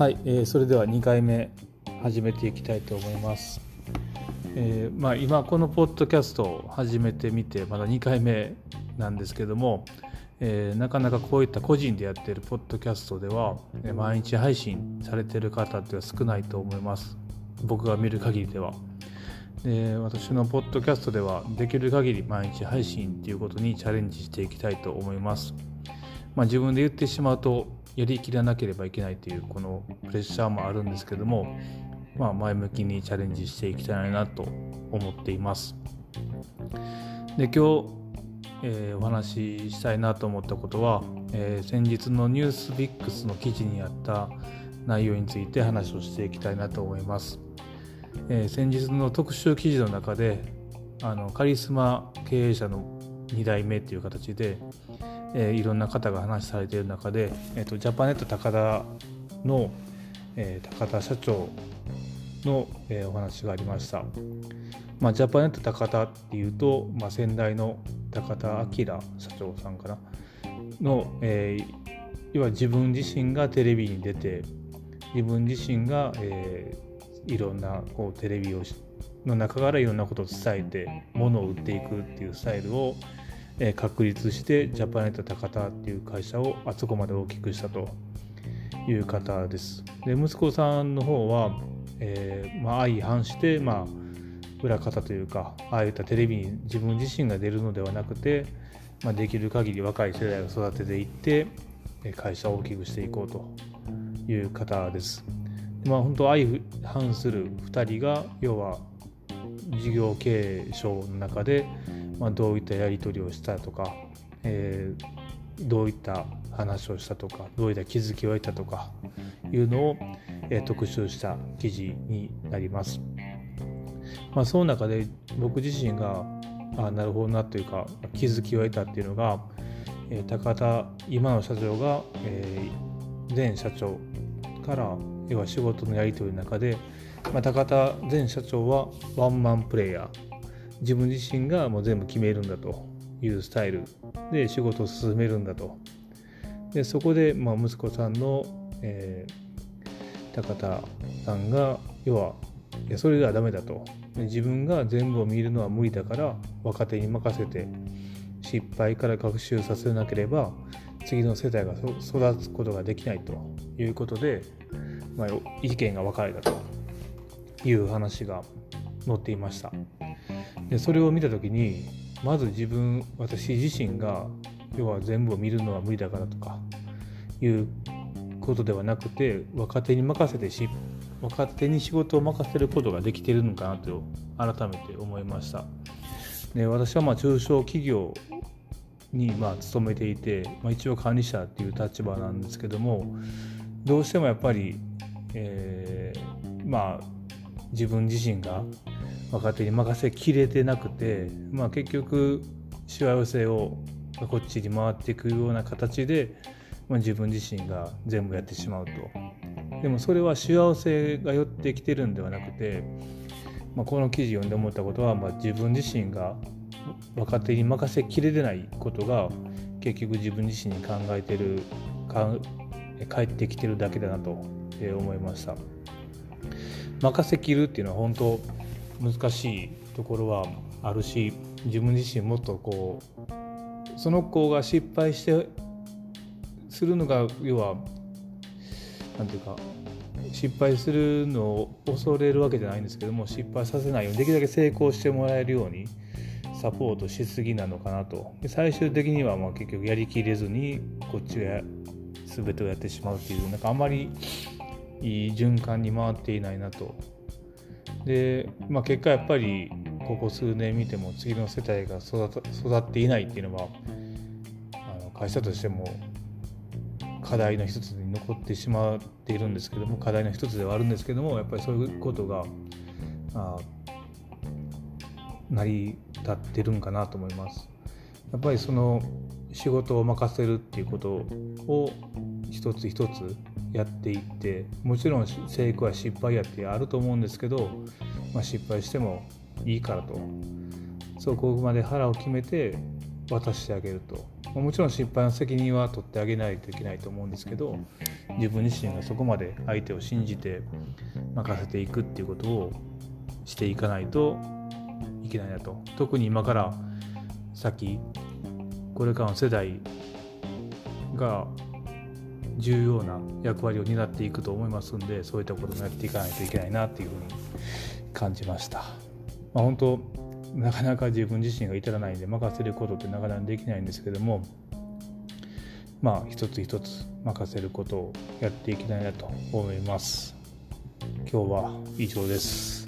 はい、えーそれでは2回目始めていきたいと思います。えーまあ、今このポッドキャストを始めてみてまだ2回目なんですけども、えーなかなかこういった個人でやってるポッドキャストではえ毎日配信されてる方っては少ないと思います。僕が見る限りでは。で私のポッドキャストではできる限り毎日配信っていうことにチャレンジしていきたいと思います。まあ、自分で言ってしまうとやりきらなければいけないというこのプレッシャーもあるんですけども、まあ、前向きにチャレンジしていきたいなと思っています。で今日、えーお話ししたいなと思ったことは、えー先日のニュースビックスの記事にあった内容について話をしていきたいなと思います。えー先日の特集記事の中であのカリスマ経営者の2代目という形で、えーいろんな方が話されている中で、えー、とジャパネット高田の、えー高田社長の、えーお話がありました。まあ、ジャパネット高田っていうと、まあ、先代の高田明社長さんかなの、えー要は自分自身がテレビに出て自分自身が、えーいろんなこうテレビをの中からいろんなことを伝えて物を売っていくっていうスタイルを、確立してジャパネット高田っていう会社をあそこまで大きくしたという方です。で息子さんの方は、えーまあ、相反して、まあ、裏方というかああいったテレビに自分自身が出るのではなくて、まあ、できる限り若い世代を育てていって会社を大きくしていこうという方です。まあ、本当相反する2人が要は事業経営書の中で、まあ、どういったやり取りをしたとか、えーどういった話をしたとかどういった気づきを得たとかいうのを、えー特集した記事になります。まあ、その中で僕自身があなるほどなというか気づきを得たっていうのが、えー高田今の社長が、えー前社長から要は仕事のやり取りの中で、まあ、高田前社長はワンマンプレイヤー自分自身がもう全部決めるんだというスタイルで仕事を進めるんだと。でそこで、まあ、息子さんの、えー高田さんが要はいやそれではダメだと。自分が全部を見るのは無理だから若手に任せて失敗から学習させなければ次の世代が育つことができないということで、まあ、意見が分かれたという話が載っていました。でそれを見た時にまず自分私自身が要は全部を見るのは無理だからとかいうことではなくて若手に任せてし若手に仕事を任せることができてるのかなと改めて思いました。で私はまあ中小企業にまあ勤めていて、まあ、一応管理者っていう立場なんですけどもどうしてもやっぱり、えーまあ自分自身が若手に任せきれてなくて、まあ、結局しわ寄せをこっちに回っていくような形で、まあ、自分自身が全部やってしまうと。でもそれはしわ寄せが寄ってきてるんではなくて、まあ、この記事読んで思ったことは、まあ、自分自身が若手に任せきれてないことが結局自分自身に考えてるか返ってきてるだけだなと思いました。任せきるっていうのは本当難しいところはあるし自分自身もっとこうその子が失敗してするのが要はなんていうか失敗するのを恐れるわけじゃないんですけども失敗させないようにできるだけ成功してもらえるようにサポートしすぎなのかなと。で最終的にはまあ結局やりきれずにこっちが全てをやってしまうっていうなんかあんまりいい循環に回っていないなとで、まあ、結果やっぱりここ数年見ても次の世代が育育っていないっていうのはあの会社としても課題の一つに残ってしまっているんですけども課題の一つではあるんですけどもやっぱりそういうことがあ成り立ってるんかなと思います。やっぱりその仕事を任せるっていうことを一つ一つやっていってもちろん成功や失敗やってあると思うんですけど、まあ、失敗してもいいからと。そこまで腹を決めて渡してあげると。もちろん失敗の責任は取ってあげないといけないと思うんですけど自分自身がそこまで相手を信じて任せていくっていうことをしていかないといけないなと。特に今から先これからの世代が重要な役割を担っていくと思いますんでそういったこともやっていかないといけないなっていうふうに感じました。まあ、本当なかなか自分自身が至らないんで任せることってなかなかできないんですけどもまあ一つ一つ任せることをやっていきたいなと思います。今日は以上です。